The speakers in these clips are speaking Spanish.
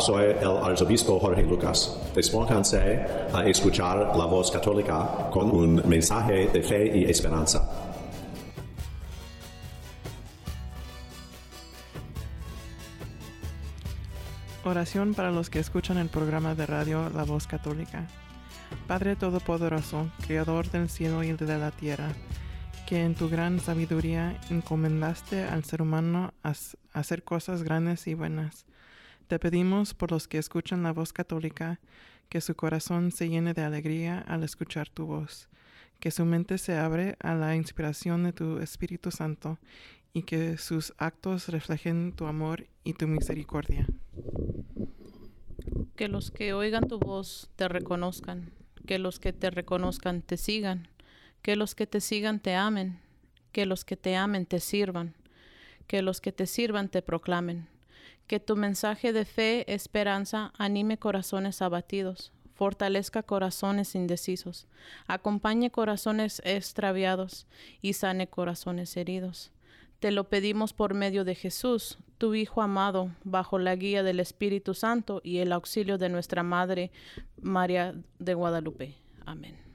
Soy el arzobispo Jorge Lucas. Despónganse a escuchar la voz católica con un mensaje de fe y esperanza. Oración para los que escuchan el programa de radio La Voz Católica. Padre Todopoderoso, Creador del cielo y de la tierra, que en tu gran sabiduría encomendaste al ser humano a hacer cosas grandes y buenas te pedimos por los que escuchan la voz católica, que su corazón se llene de alegría al escuchar tu voz, que su mente se abre a la inspiración de tu Espíritu Santo y que sus actos reflejen tu amor y tu misericordia. Que los que oigan tu voz te reconozcan, que los que te reconozcan te sigan, que los que te sigan te amen, que los que te amen te sirvan, que los que te sirvan te proclamen que tu mensaje de fe, esperanza, anime corazones abatidos, fortalezca corazones indecisos, acompañe corazones extraviados y sane corazones heridos. Te lo pedimos por medio de Jesús, tu Hijo amado, bajo la guía del Espíritu Santo y el auxilio de nuestra Madre María de Guadalupe. Amén.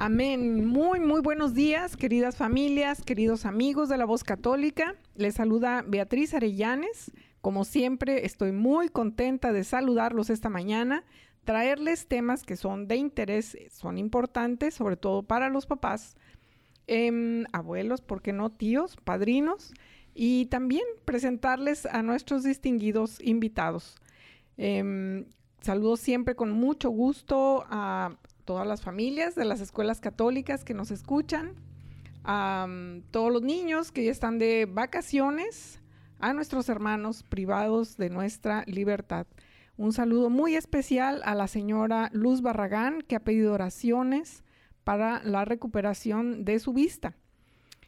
Amén. Muy, muy buenos días, queridas familias, queridos amigos de la voz católica. Les saluda Beatriz Arellanes. Como siempre, estoy muy contenta de saludarlos esta mañana, traerles temas que son de interés, son importantes, sobre todo para los papás, em, abuelos, ¿por qué no tíos, padrinos? Y también presentarles a nuestros distinguidos invitados. Em, saludo siempre con mucho gusto a todas las familias de las escuelas católicas que nos escuchan, a todos los niños que ya están de vacaciones, a nuestros hermanos privados de nuestra libertad. Un saludo muy especial a la señora Luz Barragán que ha pedido oraciones para la recuperación de su vista.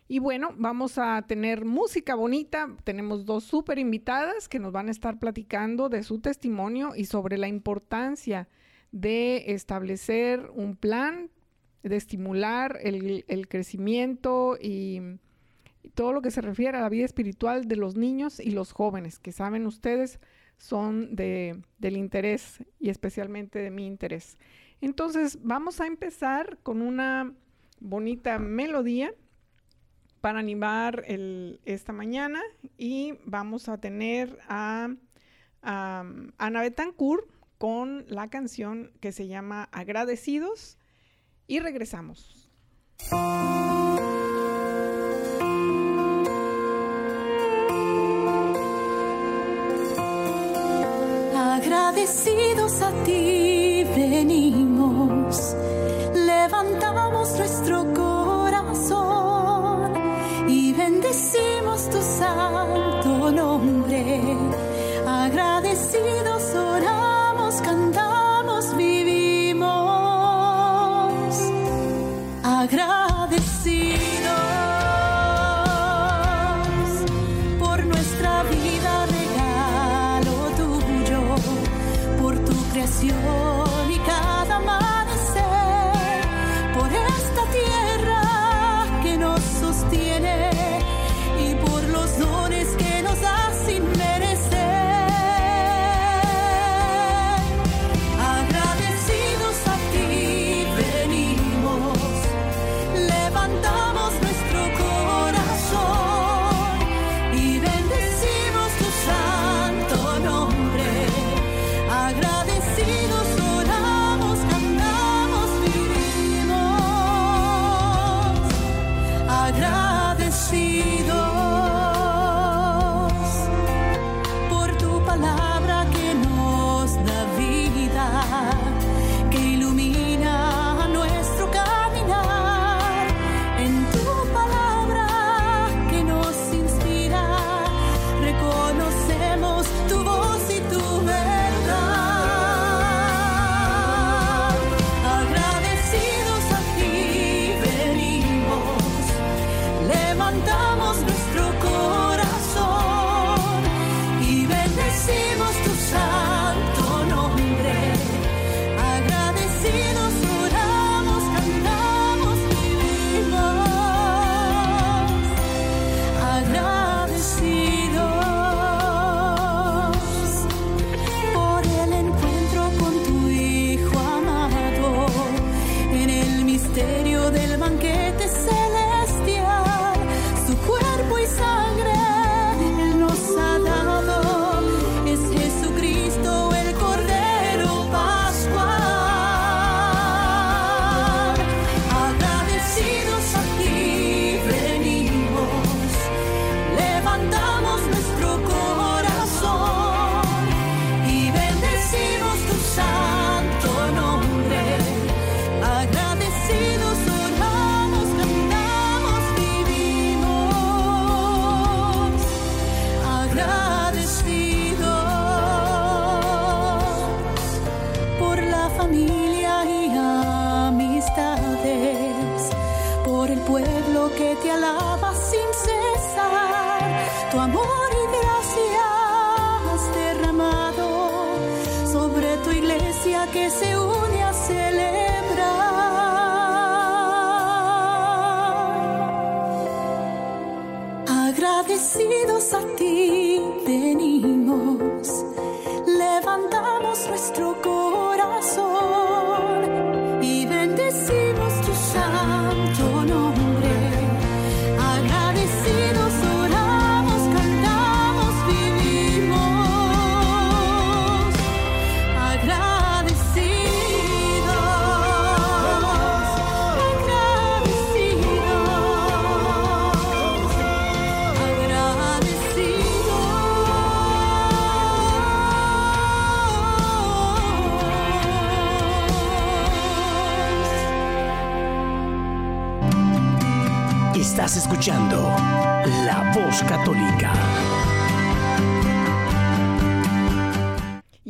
Y bueno, vamos a tener música bonita. Tenemos dos súper invitadas que nos van a estar platicando de su testimonio y sobre la importancia de establecer un plan, de estimular el, crecimiento y, todo lo que se refiere a la vida espiritual de los niños y los jóvenes, que saben ustedes son de, del interés y especialmente de mi interés. Entonces vamos a empezar con una bonita melodía para animar esta mañana y vamos a tener a, a Ana Betancourt con la canción que se llama Agradecidos y regresamos. Agradecidos a ti venimos, levantamos nuestro corazón y bendecimos tu santo nombre. el banquete se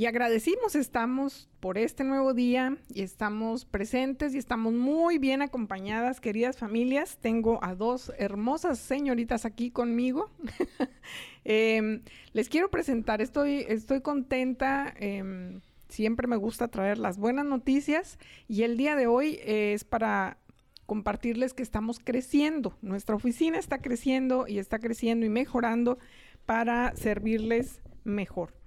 Y agradecimos estamos por este nuevo día y estamos presentes y estamos muy bien acompañadas, queridas familias. Tengo a dos hermosas señoritas aquí conmigo. Em, les quiero presentar, estoy, estoy contenta. em, siempre me gusta traer las buenas noticias y el día de hoy es para compartirles que estamos creciendo. Nuestra oficina está creciendo y está creciendo y mejorando para servirles mejor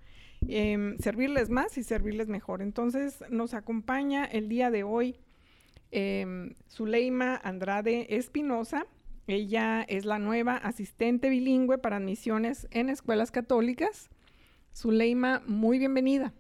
em, servirles más y servirles mejor. Entonces nos acompaña el día de hoy em, Zuleima Andrade Espinosa. Ella es la nueva asistente bilingüe para admisiones en escuelas católicas. Zuleima, muy bienvenida.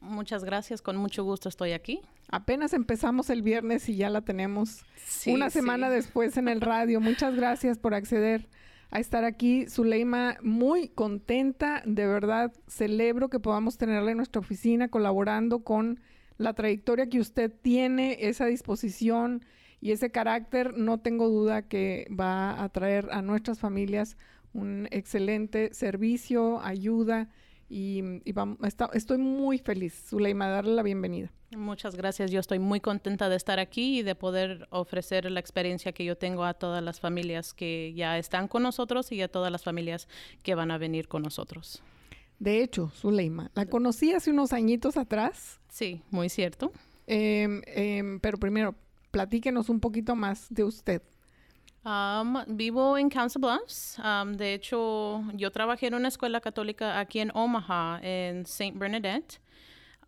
Muchas gracias, con mucho gusto estoy aquí. Apenas empezamos el viernes y ya la tenemos Sí, una semana sí. después en el radio. Muchas gracias por acceder a estar aquí. Zuleima, muy contenta, de verdad, celebro que podamos tenerla en nuestra oficina colaborando con la trayectoria que usted tiene, esa disposición y ese carácter. No tengo duda que va a traer a nuestras familias un excelente servicio, ayuda y, y vam- está- estoy muy feliz, Zuleima, darle la bienvenida. Muchas gracias. Yo estoy muy contenta de estar aquí y de poder ofrecer la experiencia que yo tengo a todas las familias que ya están con nosotros y a todas las familias que van a venir con nosotros. De hecho, Zuleima, la conocí hace unos añitos atrás, Sí, muy cierto. em, em, pero primero, platíquenos un poquito más de usted. Um, vivo en Council Bluffs. Um, de hecho, yo trabajé en una escuela católica aquí en Omaha, en St. Bernadette.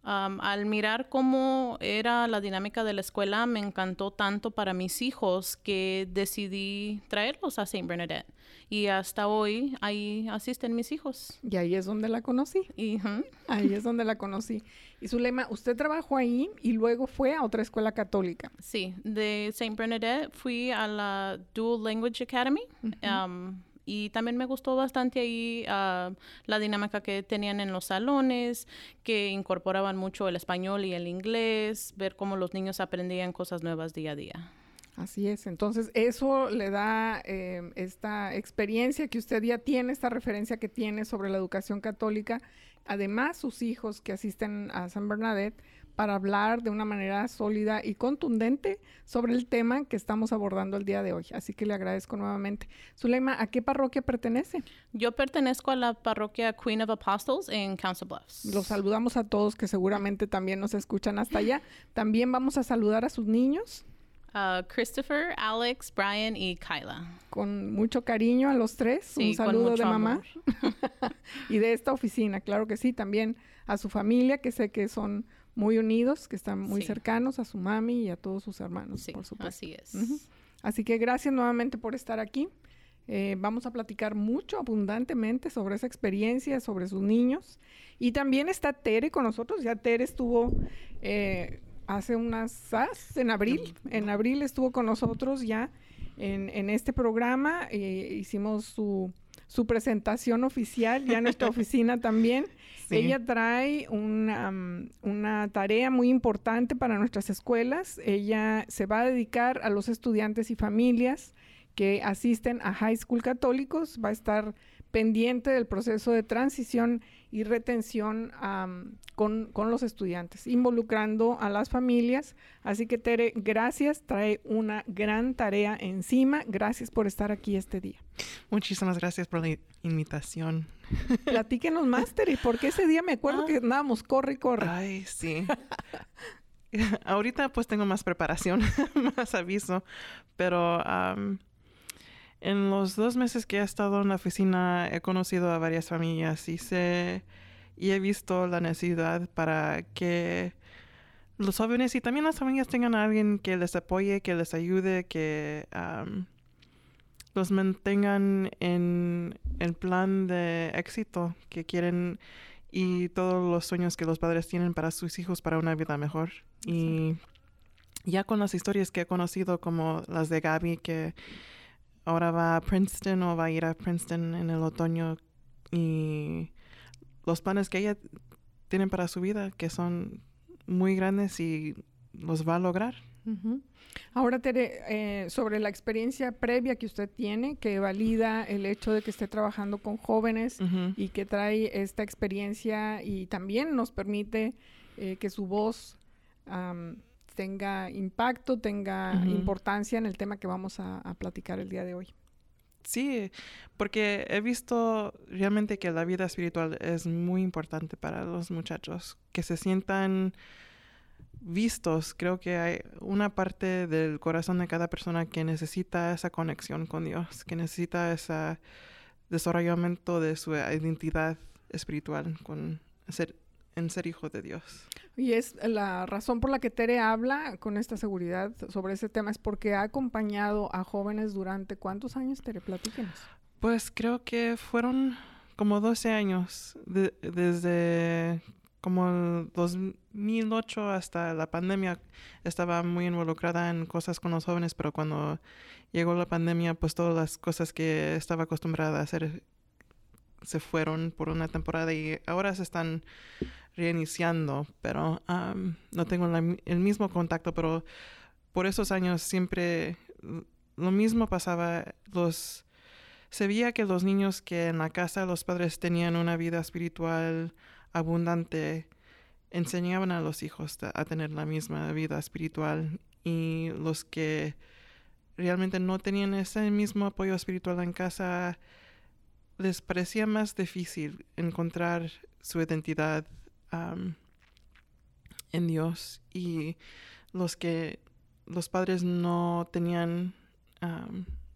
Um, al mirar cómo era la dinámica de la escuela, me encantó tanto para mis hijos que decidí traerlos a St. Bernadette. Y hasta hoy ahí asisten mis hijos. Y ahí es donde la conocí. Y, ujú, Ahí es donde la conocí. Y Zuleima, usted trabajó ahí y luego fue a otra escuela católica. Sí, de St. Bernadette fui a la Dual Language Academy. um, y también me gustó bastante ahí ah, la dinámica que tenían en los salones, que incorporaban mucho el español y el inglés, ver cómo los niños aprendían cosas nuevas día a día. Así es. Entonces, eso le da em, esta experiencia que usted ya tiene, esta referencia que tiene sobre la educación católica. Además, sus hijos que asisten a San Bernadette para hablar de una manera sólida y contundente sobre el tema que estamos abordando el día de hoy. Así que le agradezco nuevamente. Zuleima, ¿a qué parroquia pertenece? Yo pertenezco a la parroquia Queen of Apostles en Council Bluffs. Los saludamos a todos que seguramente también nos escuchan hasta allá. También vamos a saludar a sus niños Christopher, Alex, Brian y Kyla. con mucho cariño a los tres. Sí, Un saludo de mamá y de esta oficina, claro que sí. También a su familia, que sé que son muy unidos, que están muy Sí. cercanos, a su mami y a todos sus hermanos, Sí, por supuesto. así es. Así que gracias nuevamente por estar aquí. Eh, vamos a platicar mucho, abundantemente sobre esa experiencia, sobre sus niños. Y también está Tere con nosotros. Ya Tere estuvo eh, hace unas, en abril. En abril estuvo con nosotros ya en, en este programa. eh, hicimos su, su presentación oficial, ya en nuestra oficina también. Sí. Ella trae una, una tarea muy importante para nuestras escuelas. Ella se va a dedicar a los estudiantes y familias que asisten a high school católicos. Va a estar pendiente del proceso de transición y retención con, los estudiantes, involucrando a las familias. Así que Tere, gracias, trae una gran tarea encima. Gracias por estar aquí este día. Muchísimas gracias por la invitación. Platíquenos más, Tere, porque ese día me acuerdo ah. que andábamos corre y corre. Ay, sí. Ahorita pues tengo más preparación, más aviso, pero en los dos meses que he estado en la oficina he conocido a varias familias y sé y he visto la necesidad para que los jóvenes y también las familias tengan a alguien que les apoye, que les ayude, que los mantengan en el plan de éxito que quieren y todos los sueños que los padres tienen para sus hijos para una vida mejor. Y ya con las historias que he conocido como las de Gaby que ahora va a Princeton o va a ir a Princeton en el otoño y los planes que ella tiene para su vida, que son muy grandes y los va a lograr. Ahora, Tere, eh, sobre la experiencia previa que usted tiene, que valida el hecho de que esté trabajando con jóvenes y que trae esta experiencia y también nos permite eh, que su voz tenga impacto, tenga importancia en el tema que vamos a, platicar el día de hoy. Sí, porque he visto realmente que la vida espiritual es muy importante para los muchachos, que se sientan vistos. Creo que hay una parte del corazón de cada persona que necesita esa conexión con Dios, que necesita ese desarrollamiento de su identidad espiritual con ser en ser hijo de Dios. Y es la razón por la que Tere habla con esta seguridad sobre ese tema es porque ha acompañado a jóvenes durante cuántos años, Tere, platíquenos. Pues creo que fueron como 12 años, desde como el 2008 hasta la pandemia estaba muy involucrada en cosas con los jóvenes, pero cuando llegó la pandemia, pues todas las cosas que estaba acostumbrada a hacer se fueron por una temporada y ahora se están reiniciando, pero no tengo el mismo contacto, pero por esos años siempre lo mismo pasaba. Los, se veía que los niños que en la casa los padres tenían una vida espiritual abundante, enseñaban a los hijos a tener la misma vida espiritual y los que realmente no tenían ese mismo apoyo espiritual en casa, les parecía más difícil encontrar su identidad en Dios. Y los que los padres no tenían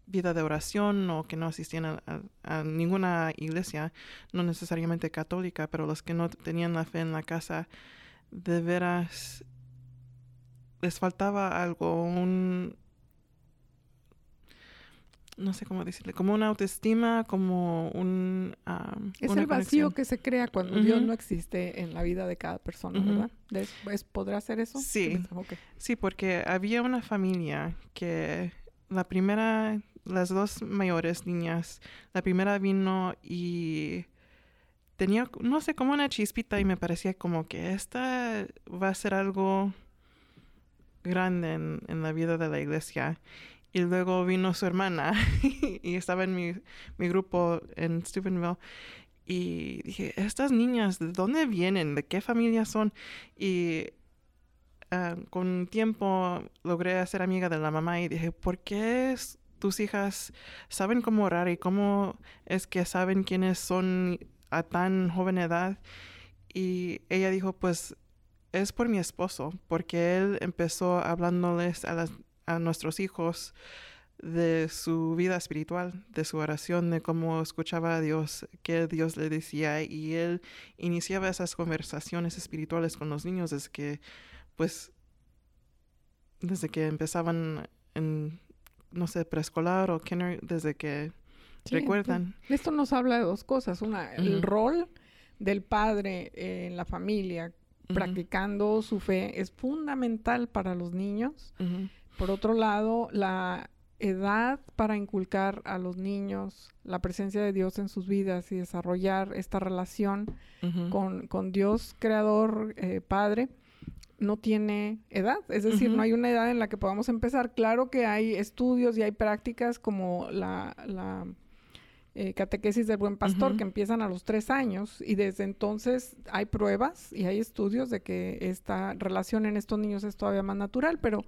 vida de oración o que no asistían a, ninguna iglesia, no necesariamente católica, pero los que no tenían la fe en la casa, de veras les faltaba algo, un, no sé cómo decirle, como una autoestima, como un... es el vacío que se crea cuando Dios no existe en la vida de cada persona, ¿verdad? ¿Podrá ser eso? Sí, sí, porque había una familia que la primera, las dos mayores niñas, la primera vino y tenía, no sé, como una chispita y me parecía como que esta va a ser algo grande en, en la vida de la iglesia. Y luego vino su hermana y estaba en mi, mi grupo en Steubenville. Y dije, estas niñas, ¿de dónde vienen? ¿De qué familia son? Y uh, con tiempo logré hacer amiga de la mamá y dije, ¿por qué tus hijas saben cómo orar y cómo es que saben quiénes son a tan joven edad? Y ella dijo, pues es por mi esposo, porque él empezó hablándoles a nuestros hijos de su vida espiritual, de su oración, de cómo escuchaba a Dios, qué Dios le decía, y él iniciaba esas conversaciones espirituales con los niños desde que, pues, desde que empezaban en, no sé, preescolar o kinder, desde que recuerdan. Esto nos habla de dos cosas. Una, el rol del padre en la familia, practicando su fe, es fundamental para los niños. Por otro lado, la edad para inculcar a los niños la presencia de Dios en sus vidas y desarrollar esta relación con, Dios, Creador, eh, Padre, no tiene edad. Es decir, no hay una edad en la que podamos empezar. Claro que hay estudios y hay prácticas como la, eh, catequesis del buen pastor, que empiezan a los tres años, y desde entonces hay pruebas y hay estudios de que esta relación en estos niños es todavía más natural, pero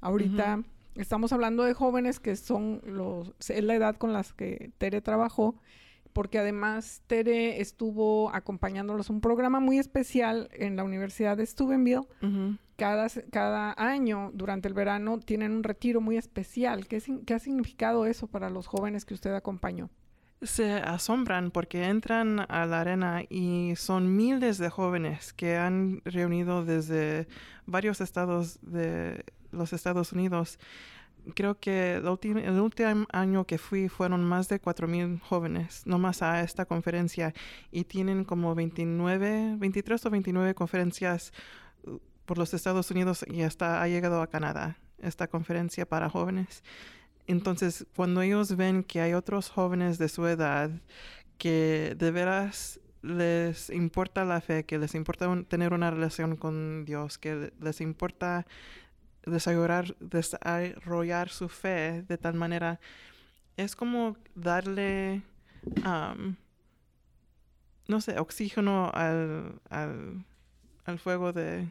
ahorita estamos hablando de jóvenes que son los, es la edad con las que Tere trabajó, porque además Tere estuvo acompañándolos un programa muy especial en la Universidad de Steubenville. Ujú. Cada, cada año, durante el verano, tienen un retiro muy especial. ¿Qué, qué ha significado eso para los jóvenes que usted acompañó? Se asombran porque entran a la arena y son miles de jóvenes que han reunido desde varios estados de los Estados Unidos. Creo que el, último año que fui fueron más de 4.000 jóvenes, nomás a esta conferencia, y tienen como 29, 23 o 29 conferencias uh, por los Estados Unidos y hasta ha llegado a Canadá esta conferencia para jóvenes. Entonces, cuando ellos ven que hay otros jóvenes de su edad que de veras les importa la fe, que les importa tener una relación con Dios, que les importa desarrollar, desarrollar su fe de tal manera, es como darle, no sé, oxígeno al, al, al fuego de,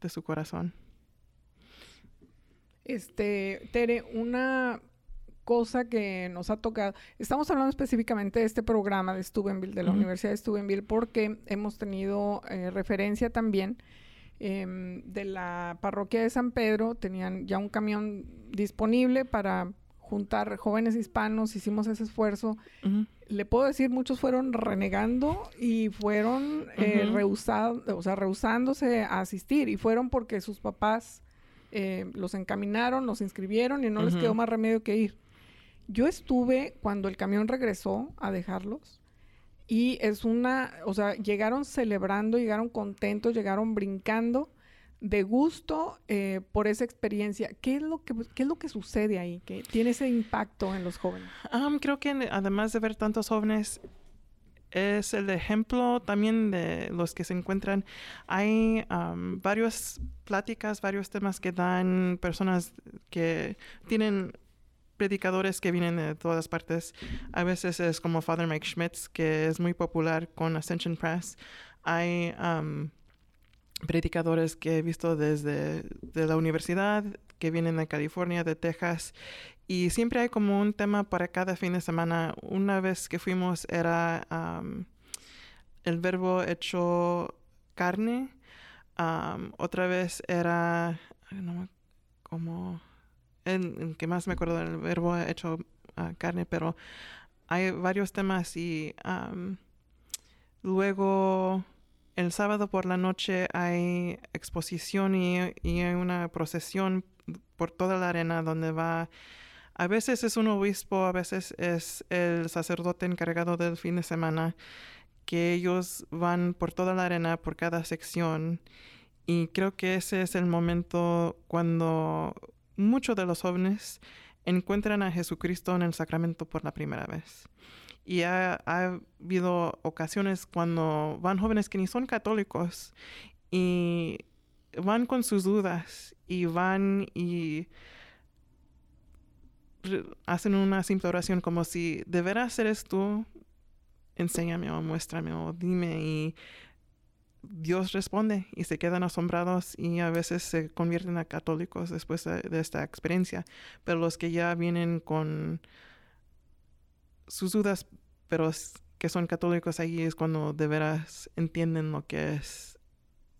de su corazón. Este, Tere, una cosa que nos ha tocado, estamos hablando específicamente de este programa de Steubenville, de la. Universidad de Steubenville, porque hemos tenido eh, referencia también em, de la parroquia de San Pedro, tenían ya un camión disponible para juntar jóvenes hispanos, hicimos ese esfuerzo. Le puedo decir, muchos fueron renegando y fueron eh, rehusado- o sea, rehusándose a asistir y fueron porque sus papás eh, los encaminaron, los inscribieron y no les quedó más remedio que ir. Yo estuve cuando el camión regresó a dejarlos y es una, o sea, llegaron celebrando, llegaron contentos, llegaron brincando de gusto eh, por esa experiencia. ¿Qué es lo que qué es lo que sucede ahí que tiene ese impacto en los jóvenes? Am, creo que además de ver tantos jóvenes, es el ejemplo también de los que se encuentran. Hay am, varias pláticas, varios temas que dan personas que tienen predicadores que vienen de todas partes. A veces es como Father Mike Schmitz, que es muy popular con Ascension Press. Hay predicadores que he visto desde de la universidad, que vienen de California, de Texas, y siempre hay como un tema para cada fin de semana. Una vez que fuimos era el verbo hecho carne. Otra vez era como que más me acuerdo del verbo hecho ah, carne, pero hay varios temas y luego el sábado por la noche hay exposición y, y hay una procesión por toda la arena donde va a veces es un obispo, a veces es el sacerdote encargado del fin de semana, que ellos van por toda la arena, por cada sección. Y creo que ese es el momento cuando muchos de los jóvenes encuentran a Jesucristo en el sacramento por la primera vez. Y ha, ha habido ocasiones cuando van jóvenes que ni son católicos y van con sus dudas y van y hacen una simple oración como si de veras eres tú, enséñame o muéstrame o dime y Dios responde y se quedan asombrados y a veces se convierten a católicos después de, esta experiencia. Pero los que ya vienen con sus dudas, pero que son católicos ahí es cuando de veras entienden lo que es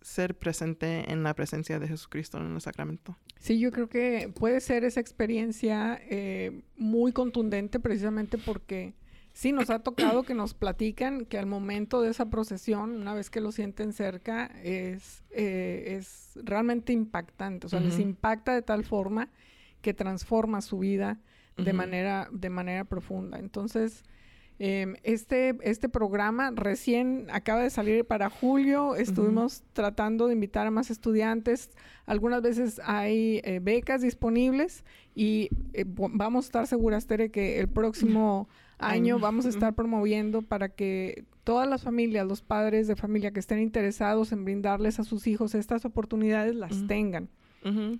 ser presente en la presencia de Jesucristo en el sacramento. Sí, yo creo que puede ser esa experiencia eh, muy contundente precisamente porque sí nos ha tocado que nos platican que al momento de esa procesión, una vez que lo sienten cerca, es, eh, es realmente impactante. O sea, les impacta de tal forma que transforma su vida de manera, de manera profunda. Entonces, em, este, este programa recién acaba de salir para julio. Estuvimos tratando de invitar a más estudiantes. Algunas veces hay eh, becas disponibles y eh, vamos a estar seguras, Tere, que el próximo Año. vamos a estar promoviendo para que todas las familias, los padres de familia que estén interesados en brindarles a sus hijos estas oportunidades, las tengan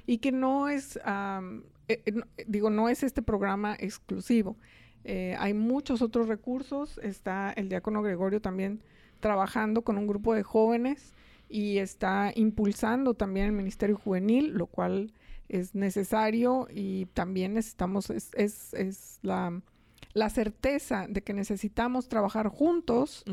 y que no es, eh, eh, no- eh, digo, no es este programa exclusivo. Eh, hay muchos otros recursos. Está el diácono Gregorio también trabajando con un grupo de jóvenes y está impulsando también el Ministerio Juvenil, lo cual es necesario y también necesitamos, es, es, es la la certeza de que necesitamos trabajar juntos,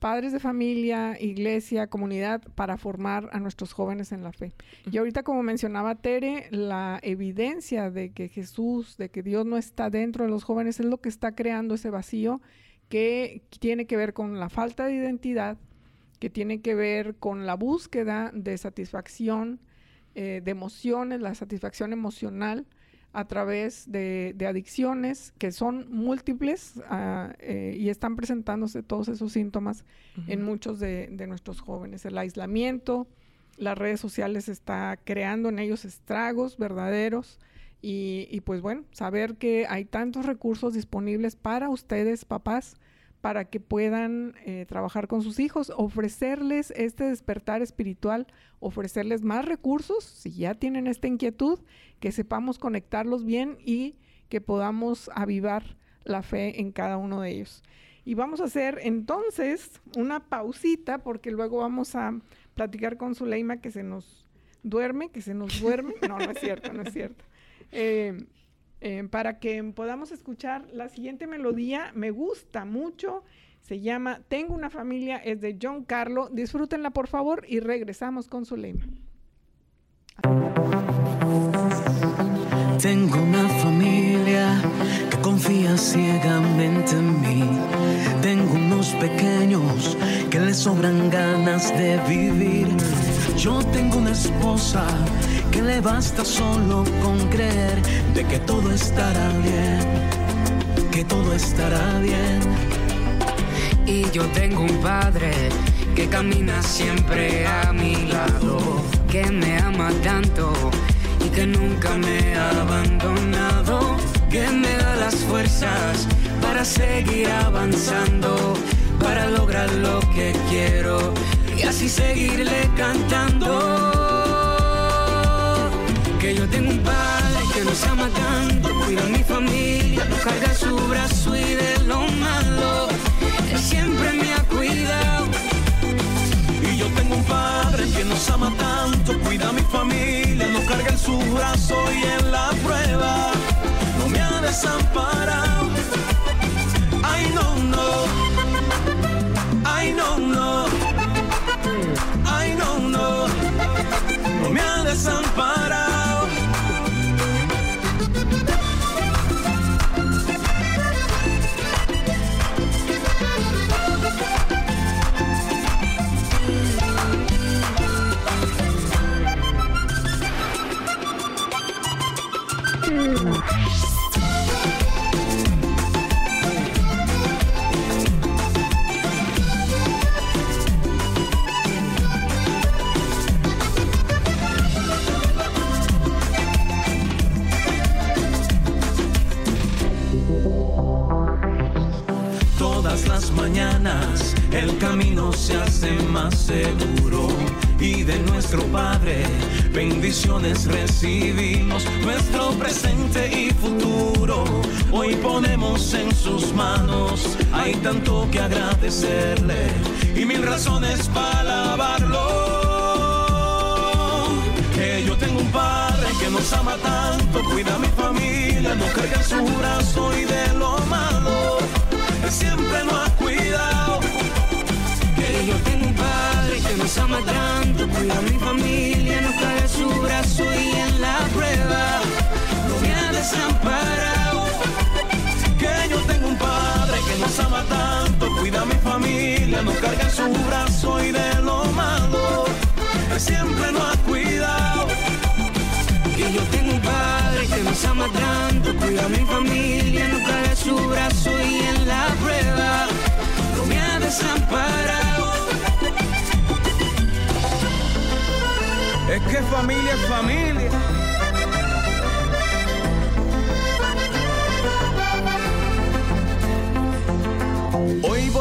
padres de familia, iglesia, comunidad, para formar a nuestros jóvenes en la fe. Y ahorita, como mencionaba Tere, la evidencia de que Jesús, de que Dios no está dentro de los jóvenes, es lo que está creando ese vacío que tiene que ver con la falta de identidad, que tiene que ver con la búsqueda de satisfacción, eh, de emociones, la satisfacción emocional a través de, adicciones que son múltiples eh, y están presentándose todos esos síntomas en muchos de, nuestros jóvenes. El aislamiento, las redes sociales está creando en ellos estragos verdaderos y, y pues bueno, saber que hay tantos recursos disponibles para ustedes, papás, para que puedan eh, trabajar con sus hijos, ofrecerles este despertar espiritual, ofrecerles más recursos, si ya tienen esta inquietud, que sepamos conectarlos bien y que podamos avivar la fe en cada uno de ellos. Y vamos a hacer entonces una pausita porque luego vamos a platicar con Zuleima que se nos duerme, que se nos duerme. No, no es cierto, no es cierto. Eh, eh, para que podamos escuchar la siguiente melodía. Me gusta mucho. Se llama Tengo una familia, es de John Carlo. Disfrútenla por favor y regresamos con Zulema. Tengo una familia que confía ciegamente en mí. Tengo unos pequeños que les sobran ganas de vivir. Yo tengo una esposa que le basta solo con creer de que todo estará bien, que todo estará bien. Y yo tengo un padre que camina siempre a mi lado, que me ama tanto y que nunca me ha abandonado, que me da las fuerzas para seguir avanzando, para lograr lo que quiero y así seguirle cantando que yo tengo un padre que nos ama tanto, cuida a mi familia, no carga su brazo y de lo malo, él siempre me ha cuidado. Y yo tengo un padre que nos ama tanto, cuida a mi familia, no carga en su brazo y en la prueba no me ha desamparado. Ay, no, no. Ay, no, no. Ay, no, no. No me ha desamparado. El camino se hace más seguro y de nuestro Padre bendiciones recibimos, agradecerle y mil razones para alabarlo. Que yo tengo un Padre que nos ama tanto, cuida a mi familia, no carga su brazo y de lo malo, Él siempre nos ha cuidado yo tengo un padre que nos ama tanto, cuida a mi familia, no cae su brazo y en la prueba no me ha desamparado. Que yo tengo un padre que nos ama tanto, mi familia, no carga su brazo y de lo malo, él siempre nos ha cuidado. Que yo tengo un padre que nos ama tanto, cuida a mi familia, no cae su brazo y en la prueba no me ha desamparado. Es que familia es familia.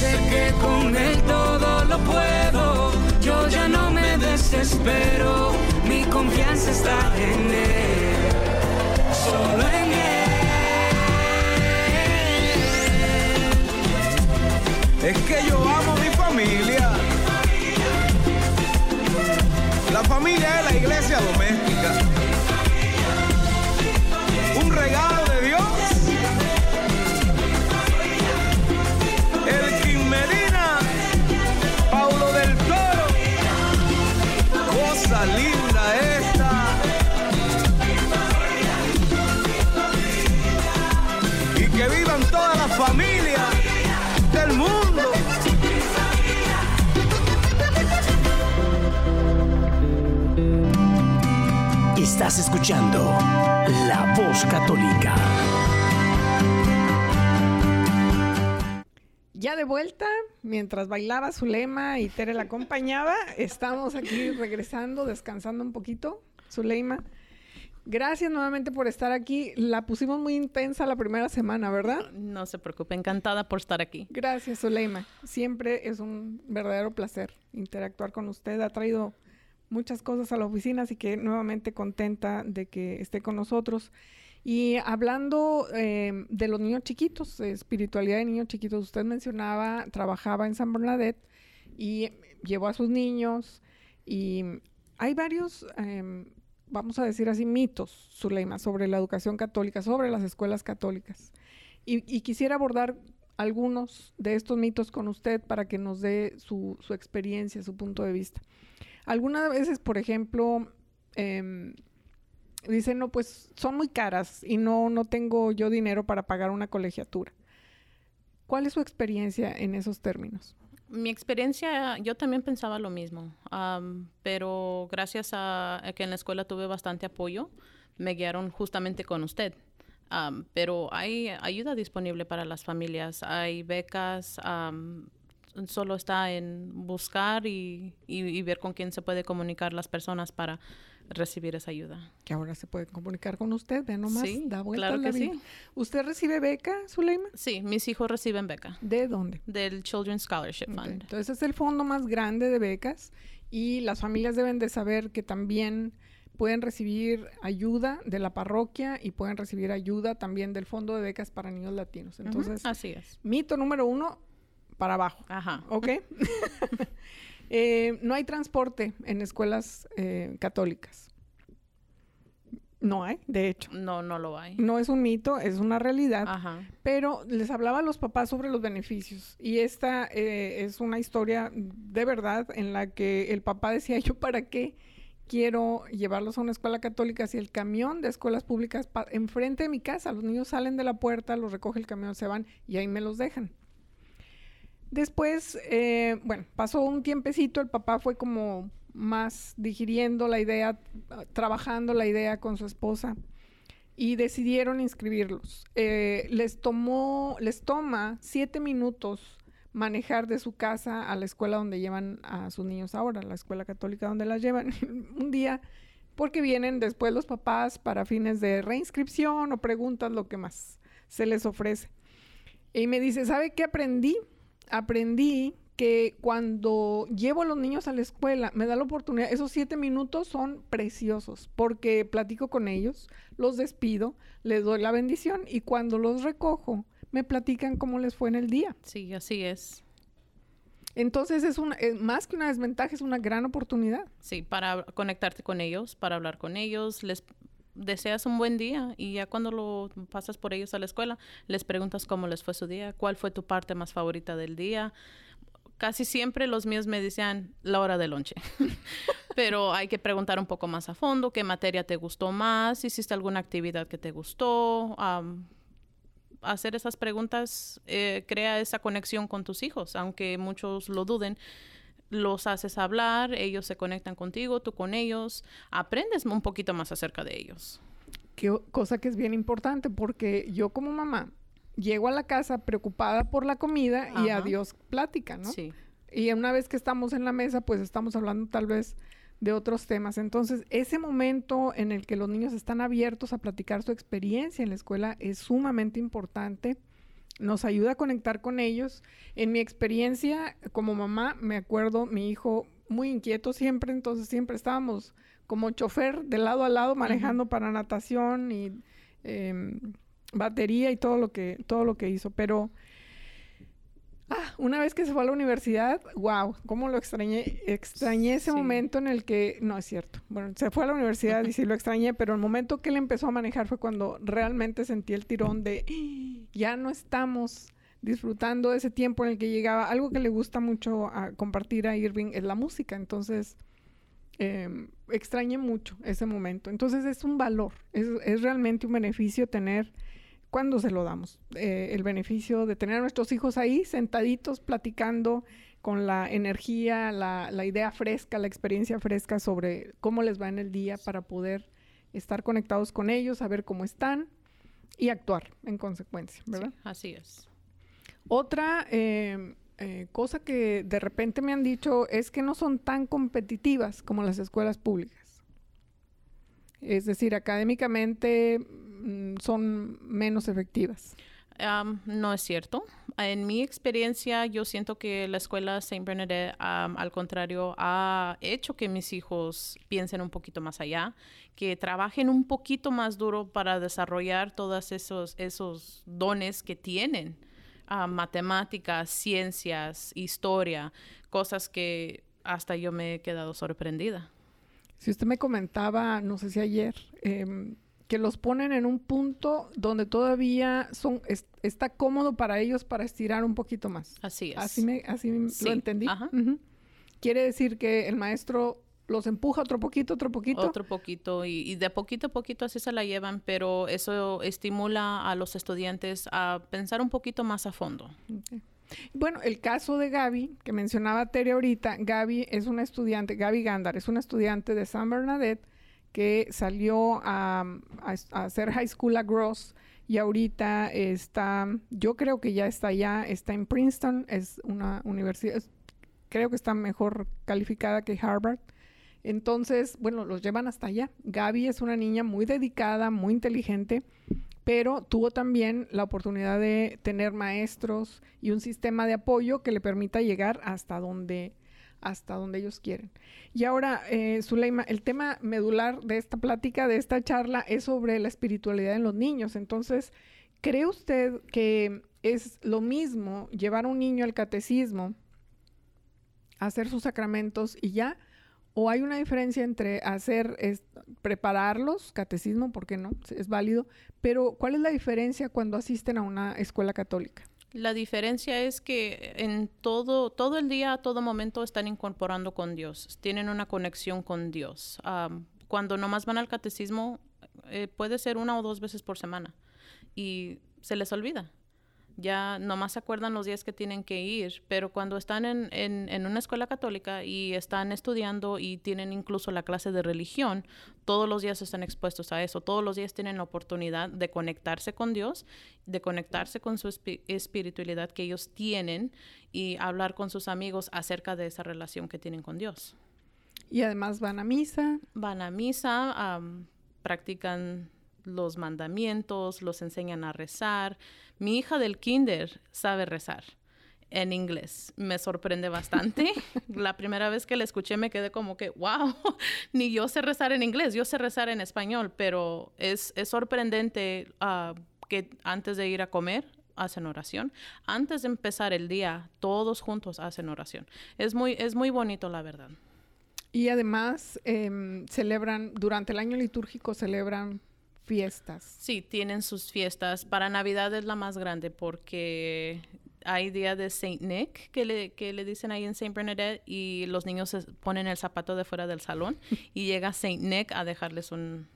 Sé que con Él todo lo puedo, yo ya no me desespero, mi confianza está en Él, solo en Él. Es que yo amo mi familia. La familia es la iglesia doméstica. Escuchando La Voz Católica. Ya de vuelta, mientras bailaba Zuleima y Tere la acompañaba, estamos aquí regresando, descansando un poquito. Zuleima, gracias nuevamente por estar aquí. La pusimos muy intensa la primera semana, ¿verdad? No se preocupe, encantada por estar aquí. Gracias, Zuleima. Siempre es un verdadero placer interactuar con usted. Ha traído muchas cosas a la oficina, así que nuevamente contenta de que esté con nosotros. Y hablando eh, de los niños chiquitos, espiritualidad de niños chiquitos, usted mencionaba, trabajaba en San Bernadette y llevó a sus niños y hay varios, em, vamos a decir así, mitos, Zuleima, sobre la educación católica, sobre las escuelas católicas. Y, quisiera abordar algunos de estos mitos con usted para que nos dé su experiencia, su punto de vista. Algunas veces, por ejemplo, em, dicen, no, pues son muy caras y no, no tengo yo dinero para pagar una colegiatura. ¿Cuál es su experiencia en esos términos? Mi experiencia, yo también pensaba lo mismo, am, pero gracias a, a que en la escuela tuve bastante apoyo, me guiaron justamente con usted. Am, pero hay ayuda disponible para las familias, hay becas, am, solo está en buscar y, y- y ver con quién se puede comunicar las personas para recibir esa ayuda. Que ahora se puede comunicar con usted, ve nomás, Sí, da vuelta claro la que vida. sí. ¿Usted recibe beca, Zuleima? Sí, mis hijos reciben beca ¿De dónde? del Children's Scholarship Fund. Entonces es el fondo más grande de becas y las familias deben de saber que también pueden recibir ayuda de la parroquia y pueden recibir ayuda también del fondo de becas para niños latinos. Entonces, así es. mito número uno, para abajo. Ajá. ¿Ok? Eh, no hay transporte en escuelas eh, católicas. No hay, de hecho. No, no lo hay. No es un mito, es una realidad. Ajá. Pero les hablaba a los papás sobre los beneficios. Y esta eh, es una historia de verdad en la que el papá decía, yo para qué quiero llevarlos a una escuela católica si el camión de escuelas públicas enfrente de mi casa, los niños salen de la puerta, los recoge el camión, se van y ahí me los dejan. Después, eh, bueno, pasó un tiempecito, el papá fue como más digiriendo la idea, trabajando la idea con su esposa y decidieron inscribirlos. Eh, les tomó, les toma siete minutos manejar de su casa a la escuela donde llevan a sus niños ahora, la escuela católica donde las llevan. un día, porque vienen después los papás para fines de reinscripción o preguntas lo que más se les ofrece. Y me dice, ¿sabe qué aprendí? Aprendí que cuando llevo a los niños a la escuela, me da la oportunidad, esos siete minutos son preciosos, porque platico con ellos, los despido, les doy la bendición y cuando los recojo, me platican cómo les fue en el día. Sí, así es. Entonces es una, es más que una desventaja, es una gran oportunidad. Sí, para conectarte con ellos, para hablar con ellos, les deseas un buen día y ya cuando lo pasas por ellos a la escuela, les preguntas cómo les fue su día, cuál fue tu parte más favorita del día. Casi siempre los míos me decían la hora de lonche. Pero hay que preguntar un poco más a fondo, qué materia te gustó más, hiciste alguna actividad que te gustó. hacer esas preguntas eh, crea esa conexión con tus hijos, aunque muchos lo duden. Los haces hablar, ellos se conectan contigo, tú con ellos, aprendes un poquito más acerca de ellos. Que, cosa que es bien importante porque yo como mamá, llego a la casa preocupada por la comida y Ajá. adiós plática, ¿no? Sí. Y una vez que estamos en la mesa, pues estamos hablando tal vez de otros temas. Entonces, ese momento en el que los niños están abiertos a platicar su experiencia en la escuela es sumamente importante. Nos ayuda a conectar con ellos. En mi experiencia como mamá, me acuerdo, mi hijo muy inquieto siempre, entonces siempre estábamos como chofer de lado a lado manejando para natación y em, batería y todo lo que todo lo que hizo, pero Ah, una vez que se fue a la universidad, wow, cómo lo extrañé. Extrañé ese Sí. momento en el que, no es cierto. Bueno, se fue a la universidad y sí lo extrañé, pero el momento que él empezó a manejar fue cuando realmente sentí el tirón de "Ah, ya no estamos disfrutando ese tiempo en el que llegaba. Algo que le gusta mucho a compartir a Irving es la música, entonces eh, extrañé mucho ese momento. Entonces es un valor, es, es realmente un beneficio tener ¿Cuándo se lo damos? Eh, el beneficio de tener a nuestros hijos ahí sentaditos platicando con la energía, la, la idea fresca, la experiencia fresca sobre cómo les va en el día para poder estar conectados con ellos, saber cómo están y actuar en consecuencia, ¿verdad? Sí, así es. Otra eh, eh, cosa que de repente me han dicho es que no son tan competitivas como las escuelas públicas. Es decir, académicamente mm, son menos efectivas. Am, no es cierto. En mi experiencia, yo siento que la escuela St. Bernadette, al contrario, ha hecho que mis hijos piensen un poquito más allá, que trabajen un poquito más duro para desarrollar todos esos, esos dones que tienen. Matemáticas, ciencias, historia, cosas que hasta yo me he quedado sorprendida. Si usted me comentaba, no sé si ayer, em, que los ponen en un punto donde todavía son es- está cómodo para ellos para estirar un poquito más. Así es. Así me así Sí, lo entendí. ajá. Quiere decir que el maestro los empuja otro poquito, otro poquito. Otro poquito y, y de poquito a poquito así se la llevan, pero eso estimula a los estudiantes a pensar un poquito más a fondo. Bueno, el caso de Gaby, que mencionaba Tere ahorita, Gaby es una estudiante, Gaby Gandar, es una estudiante de San Bernadette que salió a, hacer high school a Gross y ahorita está, yo creo que ya está allá, está en Princeton, es una universidad, es- creo que está mejor calificada que Harvard. Entonces, bueno, los llevan hasta allá. Gaby es una niña muy dedicada, muy inteligente, pero tuvo también la oportunidad de tener maestros y un sistema de apoyo que le permita llegar hasta donde hasta donde ellos quieren. Y ahora, eh, Zuleima, el tema medular de esta plática, de esta charla, es sobre la espiritualidad en los niños. Entonces, ¿cree usted que es lo mismo llevar a un niño al catecismo, hacer sus sacramentos y ya? ¿O hay una diferencia entre hacer, prepararlos, catecismo, porque no, es válido, pero ¿cuál es la diferencia cuando asisten a una escuela católica? La diferencia es que en todo, todo el día, a todo momento están incorporando con Dios, tienen una conexión con Dios. Am, cuando nomás van al catecismo, eh, puede ser una o dos veces por semana y se les olvida. Ya nomás se acuerdan los días que tienen que ir, pero cuando están en, en, en una escuela católica y están estudiando y tienen incluso la clase de religión, todos los días están expuestos a eso, todos los días tienen la oportunidad de conectarse con Dios, de conectarse con su espi- espiritualidad que ellos tienen y hablar con sus amigos acerca de esa relación que tienen con Dios. Y además van a misa, Van a misa, am, practican los mandamientos, los enseñan a rezar. Mi hija del kinder sabe rezar en inglés. Me sorprende bastante. la primera vez que la escuché me quedé como que, wow, ni yo sé rezar en inglés, yo sé rezar en español, pero es, es sorprendente ah, que antes de ir a comer hacen oración. Antes de empezar el día, todos juntos hacen oración. Es muy, es muy bonito, la verdad. Y además em, celebran, durante el año litúrgico celebran fiestas. Sí, tienen sus fiestas. Para Navidad es la más grande porque hay día de Saint Nick que le, que le dicen ahí en Saint Bernadette y los niños se ponen el zapato de fuera del salón y llega Saint Nick a dejarles un,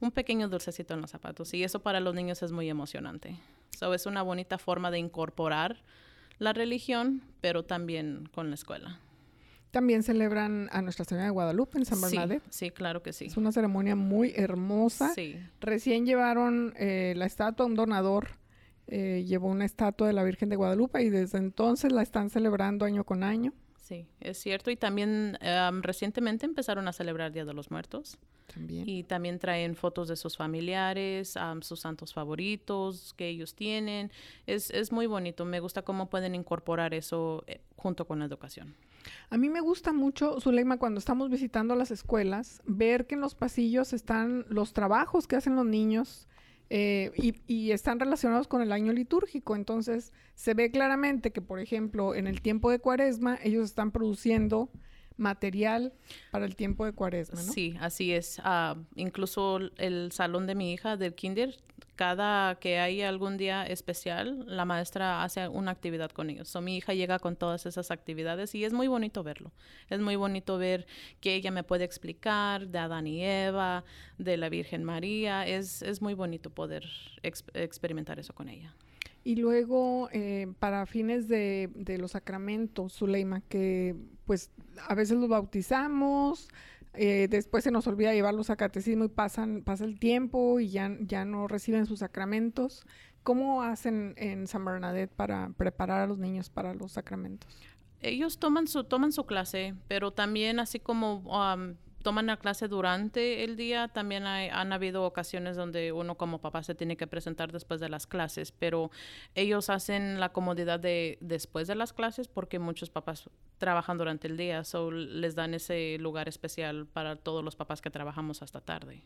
un pequeño dulcecito en los zapatos. Y eso para los niños es muy emocionante. So, es una bonita forma de incorporar la religión, pero también con la escuela. También celebran a Nuestra Señora de Guadalupe en San Sí, Bernadette. sí, claro que sí. Es una ceremonia muy hermosa. Sí. Recién llevaron eh, la estatua a un donador eh, llevó una estatua de la Virgen de Guadalupe y desde entonces la están celebrando año con año. Sí, es cierto. Y también em, recientemente empezaron a celebrar Día de los Muertos. También. Y también traen fotos de sus familiares, am, sus santos favoritos que ellos tienen. Es, es muy bonito. Me gusta cómo pueden incorporar eso eh, junto con la educación. A mí me gusta mucho, Zuleima, cuando estamos visitando las escuelas, ver que en los pasillos están los trabajos que hacen los niños eh, y, y están relacionados con el año litúrgico. Entonces, se ve claramente que, por ejemplo, en el tiempo de cuaresma, ellos están produciendo material para el tiempo de cuaresma, ¿no? Sí, así es. Ah, incluso el salón de mi hija del kinder, cada que hay algún día especial, la maestra hace una actividad con ellos. So, mi hija llega con todas esas actividades y es muy bonito verlo. Es muy bonito ver que ella me puede explicar de Adán y Eva, de la Virgen María. Es, es muy bonito poder ex- experimentar eso con ella. Y luego, eh, para fines de, de los sacramentos, Zuleima, que pues a veces los bautizamos, eh, después se nos olvida llevarlos a catecismo y pasan, pasa el tiempo y ya, ya no reciben sus sacramentos. ¿Cómo hacen en San Bernadette para preparar a los niños para los sacramentos? Ellos toman su, toman su clase, pero también así como um, toman la clase durante el día, también hay- han habido ocasiones donde uno como papá se tiene que presentar después de las clases, pero ellos hacen la comodidad de después de las clases porque muchos papás trabajan durante el día, so les dan ese lugar especial para todos los papás que trabajamos hasta tarde.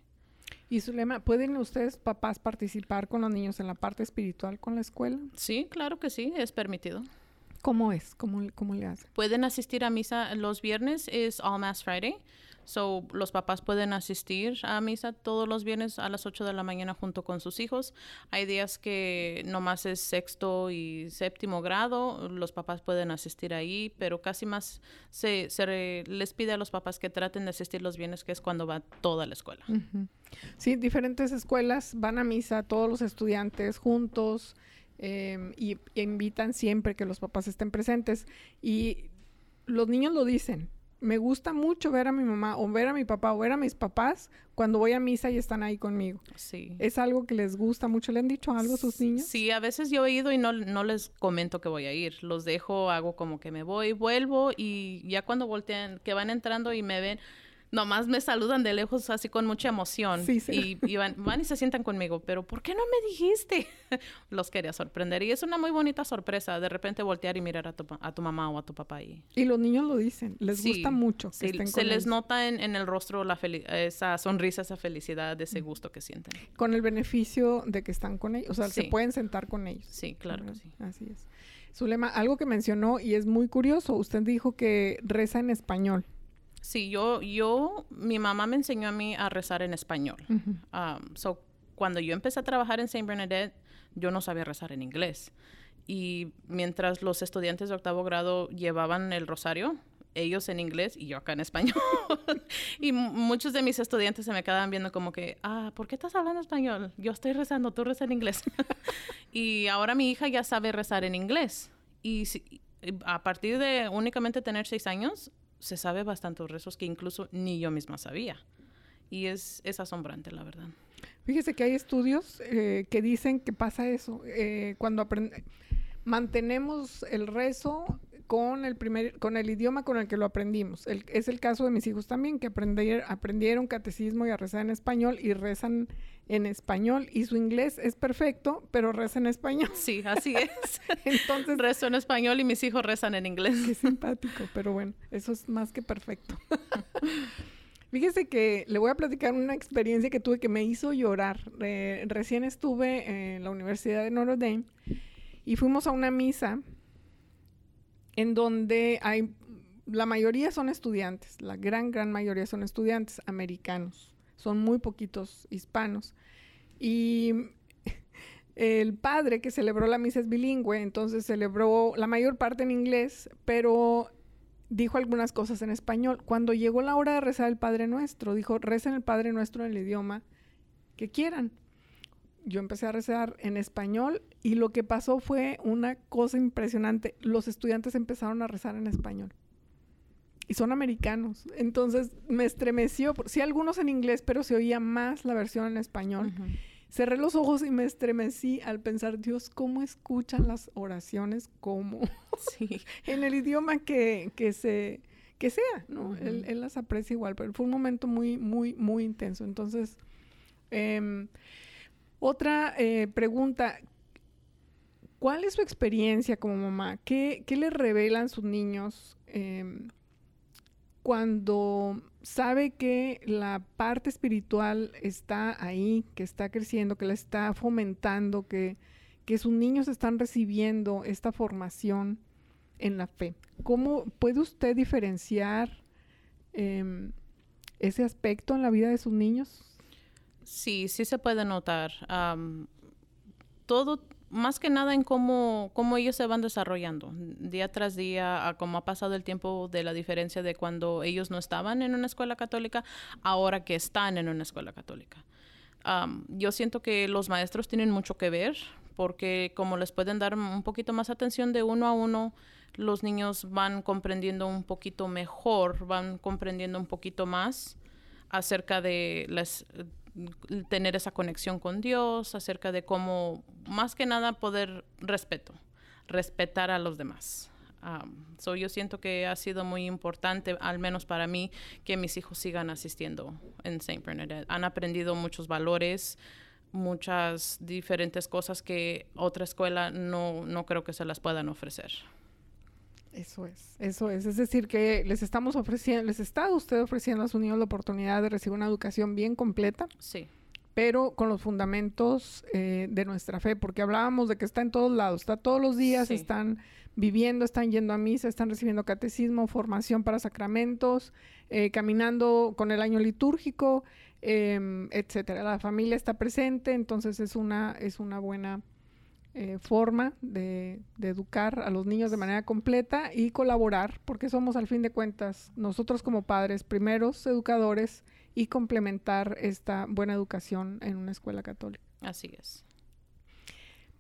Y Zulema, ¿pueden ustedes, papás, participar con los niños en la parte espiritual con la escuela? Sí, claro que sí, es permitido. ¿Cómo es? ¿Cómo, cómo le hacen? Pueden asistir a misa los viernes, es All Mass Friday. So, los papás pueden asistir a misa todos los viernes a las 8 de la mañana junto con sus hijos. Hay días que nomás es sexto y séptimo grado, los papás pueden asistir ahí, pero casi más se, se les pide a los papás que traten de asistir los viernes, que es cuando va toda la escuela. Ujú. Sí, diferentes escuelas van a misa, todos los estudiantes juntos em, y, y invitan siempre que los papás estén presentes. Y los niños lo dicen. Me gusta mucho ver a mi mamá o ver a mi papá o ver a mis papás cuando voy a misa y están ahí conmigo. Sí. Es algo que les gusta mucho. ¿Le han dicho algo a sus niños? Sí, a veces yo he ido y no, no les comento que voy a ir. Los dejo, hago como que me voy, vuelvo y ya cuando voltean, que van entrando y me ven, nomás me saludan de lejos así con mucha emoción. Sí, sí. Y, y van, van y se sientan conmigo, pero ¿por qué no me dijiste? Los quería sorprender y es una muy bonita sorpresa de repente voltear y mirar a tu, a tu mamá o a tu papá ahí. Y los niños lo dicen. Les Sí, gusta mucho que sí, estén se con les ellos. nota en, en el rostro la esa sonrisa, esa felicidad, ese gusto que sienten. Con el beneficio de que están con ellos. O sea, se pueden sentar con ellos. Sí, claro sí. Así es. Zulema, algo que mencionó y es muy curioso, usted dijo que reza en español. Sí, yo, yo, mi mamá me enseñó a mí a rezar en español. Ujú. Um, so, cuando yo empecé a trabajar en St. Bernadette, yo no sabía rezar en inglés. Y mientras los estudiantes de octavo grado llevaban el rosario, ellos en inglés y yo acá en español. y mu- muchos de mis estudiantes se me quedaban viendo como que, ah, ¿por qué estás hablando español? Yo estoy rezando, tú rezas en inglés. y ahora mi hija ya sabe rezar en inglés. Y si- y a partir de únicamente tener seis años, se sabe bastantes rezos que incluso ni yo misma sabía. Y es, es asombrante, la verdad. Fíjese que hay estudios eh, que dicen que pasa eso. eh, cuando mantenemos el rezo con el primer, con el idioma con el que lo aprendimos. Es el caso de mis hijos también, que aprendieron catecismo y a rezar en español y rezan en español. Y su inglés es perfecto, pero reza en español. Sí, así es. Entonces, Rezo en español y mis hijos rezan en inglés. Qué simpático, pero bueno, eso es más que perfecto. Fíjese que le voy a platicar una experiencia que tuve que me hizo llorar. Eh, recién estuve en la Universidad de Notre Dame y fuimos a una misa en donde hay, la mayoría son estudiantes, la gran, gran mayoría son estudiantes americanos, son muy poquitos hispanos. Y el padre que celebró la misa es bilingüe, entonces celebró la mayor parte en inglés, pero dijo algunas cosas en español. Cuando llegó la hora de rezar el Padre Nuestro, dijo, recen el Padre Nuestro en el idioma que quieran. Yo empecé a rezar en español y lo que pasó fue una cosa impresionante. Los estudiantes empezaron a rezar en español. Y son americanos. Entonces me estremeció. Sí, algunos en inglés, pero se oía más la versión en español. cerré los ojos y me estremecí al pensar, Dios, ¿cómo escuchan las oraciones? ¿Cómo? Sí. en el idioma que, que se que sea, ¿no? él las aprecia igual, pero fue un momento muy, muy, muy intenso. Entonces, em, otra eh, pregunta, ¿cuál es su experiencia como mamá? ¿Qué, qué le revelan sus niños em, cuando sabe que la parte espiritual está ahí, que está creciendo, que la está fomentando, que, que sus niños están recibiendo esta formación en la fe? ¿Cómo puede usted diferenciar em, ese aspecto en la vida de sus niños? Sí, sí se puede notar. todo, más que nada en cómo, cómo ellos se van desarrollando día tras día, a cómo ha pasado el tiempo de la diferencia de cuando ellos no estaban en una escuela católica, ahora que están en una escuela católica. Yo siento que los maestros tienen mucho que ver porque como les pueden dar un poquito más atención de uno a uno, los niños van comprendiendo un poquito mejor, van comprendiendo un poquito más acerca de las tener esa conexión con Dios, acerca de cómo, más que nada, poder respeto, respetar a los demás. Um, so yo siento que ha sido muy importante, al menos para mí, que mis hijos sigan asistiendo en St. Bernadette. Han aprendido muchos valores, muchas diferentes cosas que otra escuela no, no creo que se las puedan ofrecer. Eso es, eso es. Es decir, que les estamos ofreciendo, les está usted ofreciendo a sus niños la oportunidad de recibir una educación bien completa, Sí, pero con los fundamentos eh, de nuestra fe, porque hablábamos de que está en todos lados, está todos los días, Sí. están viviendo, están yendo a misa, están recibiendo catecismo, formación para sacramentos, eh, caminando con el año litúrgico, em, etcétera. La familia está presente, entonces es una, es una buena eh, forma de, de educar a los niños de manera completa y colaborar, porque somos al fin de cuentas nosotros como padres primeros educadores y complementar esta buena educación en una escuela católica. así es.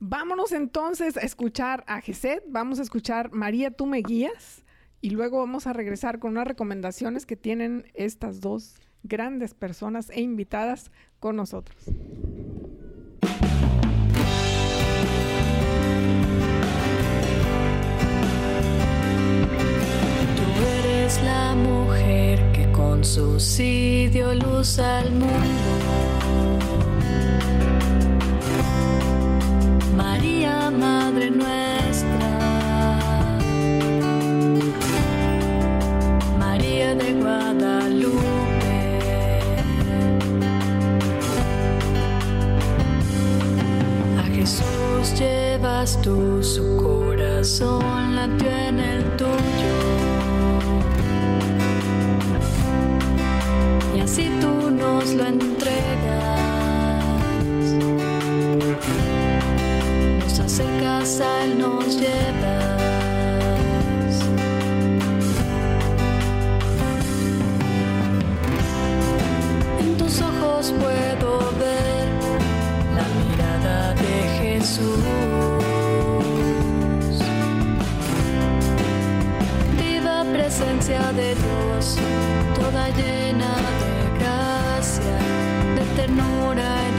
Vámonos entonces a escuchar a Geset, vamos a escuchar María, tú me guías y luego vamos a regresar con unas recomendaciones que tienen estas dos grandes personas e invitadas con nosotros. Eres la mujer que con sí dio luz al mundo. María, Madre nuestra. María de Guadalupe. A Jesús llevas tú, su corazón latió en el Así tú nos lo entregas. Nos acercas a él, nos llevas. En tus ojos puedo ver la mirada de Jesús. Viva presencia de Dios, toda llena de ternura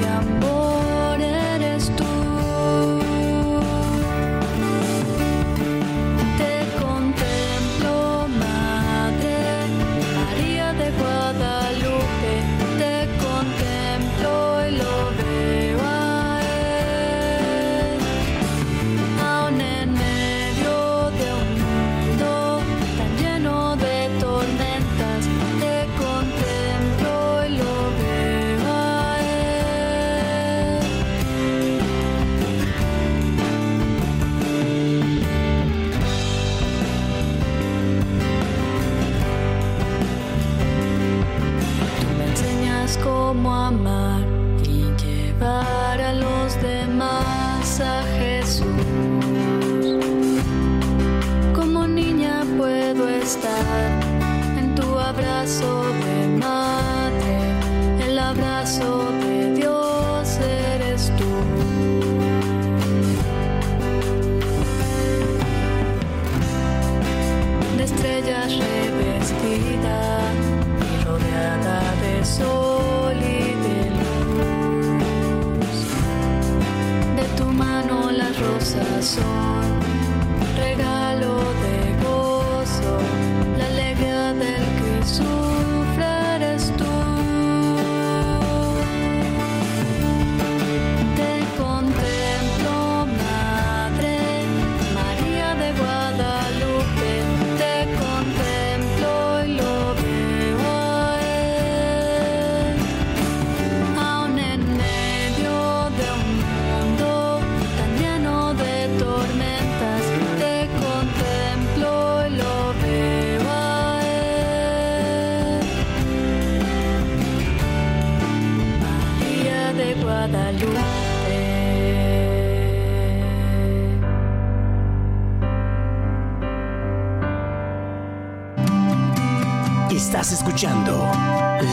Escuchando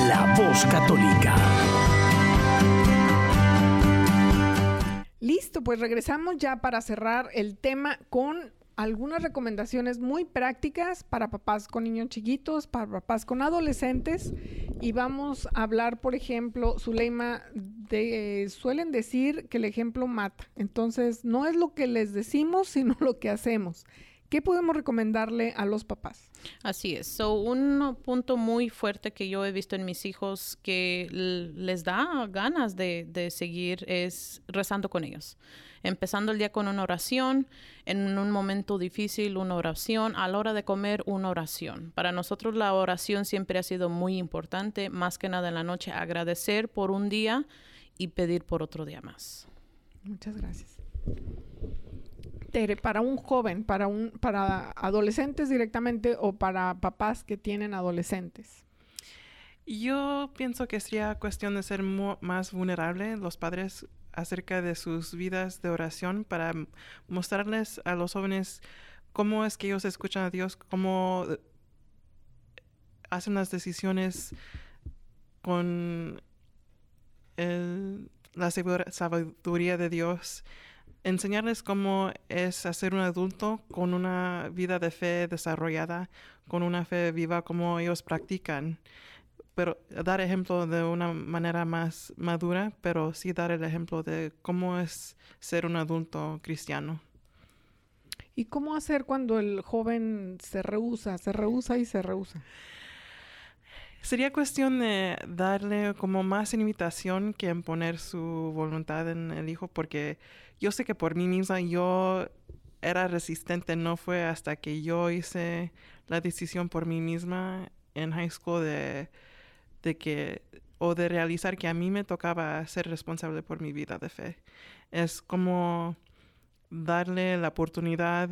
La Voz Católica. Listo, pues regresamos ya para cerrar el tema con algunas recomendaciones muy prácticas para papás con niños chiquitos, para papás con adolescentes. Y vamos a hablar, por ejemplo, Zuleima, de, suelen decir que el ejemplo mata. Entonces, no es lo que les decimos, sino lo que hacemos. ¿Qué podemos recomendarle a los papás? Así es. So, un punto muy fuerte que yo he visto en mis hijos que les da ganas de, de seguir es rezando con ellos. Empezando el día con una oración, en un momento difícil una oración, a la hora de comer una oración. Para nosotros la oración siempre ha sido muy importante, más que nada en la noche, agradecer por un día y pedir por otro día más. Muchas gracias. Para un joven, para un, para adolescentes directamente o para papás que tienen adolescentes. Yo pienso que sería cuestión de ser más vulnerable los padres acerca de sus vidas de oración para mostrarles a los jóvenes cómo es que ellos escuchan a Dios, cómo eh, hacen las decisiones con la sabiduría de Dios. Enseñarles cómo es hacer un adulto con una vida de fe desarrollada, con una fe viva, como ellos practican pero dar ejemplo de una manera más madura, pero sí dar el ejemplo de cómo es ser un adulto cristiano. ¿Y cómo hacer cuando el joven se rehúsa, se rehúsa y se rehúsa? Sería cuestión de darle como más invitación que en poner su voluntad en el hijo, porque yo sé que por mí misma yo era resistente, no fue hasta que yo hice la decisión por mí misma en high school de, de que o de realizar que a mí me tocaba ser responsable por mi vida de fe. Es como darle la oportunidad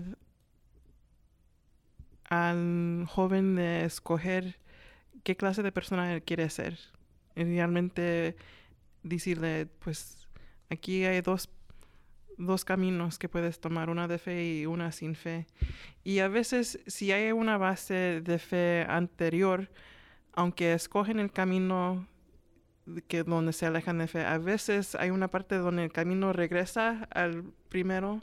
al joven de escoger qué clase de persona él quiere ser. Y realmente decirle, pues aquí hay dos, dos caminos que puedes tomar, una de fe y una sin fe. Y a veces si hay una base de fe anterior, aunque escogen el camino que donde se alejan de fe, a veces hay una parte donde el camino regresa al primero